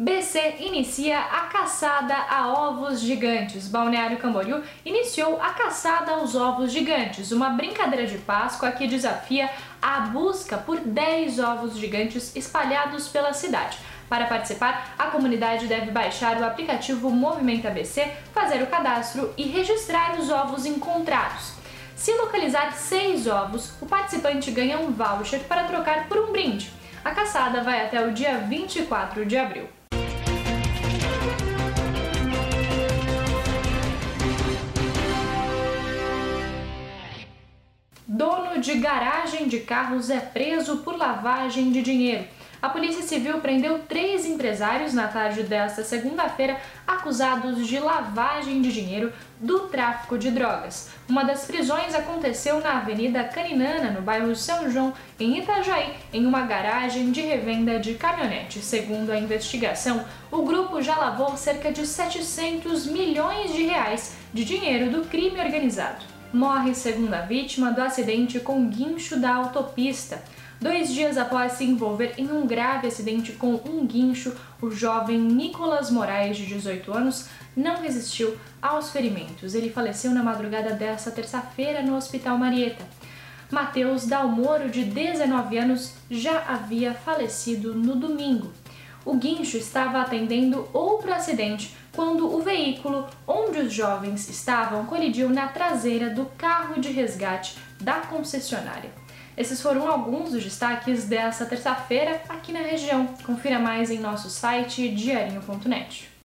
BC inicia a caçada a ovos gigantes. Balneário Camboriú iniciou a caçada aos ovos gigantes, uma brincadeira de Páscoa que desafia a busca por 10 ovos gigantes espalhados pela cidade. Para participar, a comunidade deve baixar o aplicativo Movimento ABC, fazer o cadastro e registrar os ovos encontrados. Se localizar seis ovos, o participante ganha um voucher para trocar por um brinde. A caçada vai até o dia 24 de abril. Thank you. Dono de garagem de carros é preso por lavagem de dinheiro. A Polícia Civil prendeu três empresários na tarde desta segunda-feira acusados de lavagem de dinheiro do tráfico de drogas. Uma das prisões aconteceu na Avenida Caninana, no bairro São João, em Itajaí, em uma garagem de revenda de caminhonetes. Segundo a investigação, o grupo já lavou cerca de 700 milhões de reais de dinheiro do crime organizado morre segunda vítima do acidente com guincho da autopista. Dois dias após se envolver em um grave acidente com um guincho, o jovem Nicolas Moraes, de 18 anos, não resistiu aos ferimentos. Ele faleceu na madrugada desta terça-feira no Hospital Marieta. Mateus Dalmoro, de 19 anos, já havia falecido no domingo. O guincho estava atendendo outro acidente quando o veículo os jovens estavam colidiu na traseira do carro de resgate da concessionária. Esses foram alguns dos destaques dessa terça-feira aqui na região. Confira mais em nosso site diarinho.net.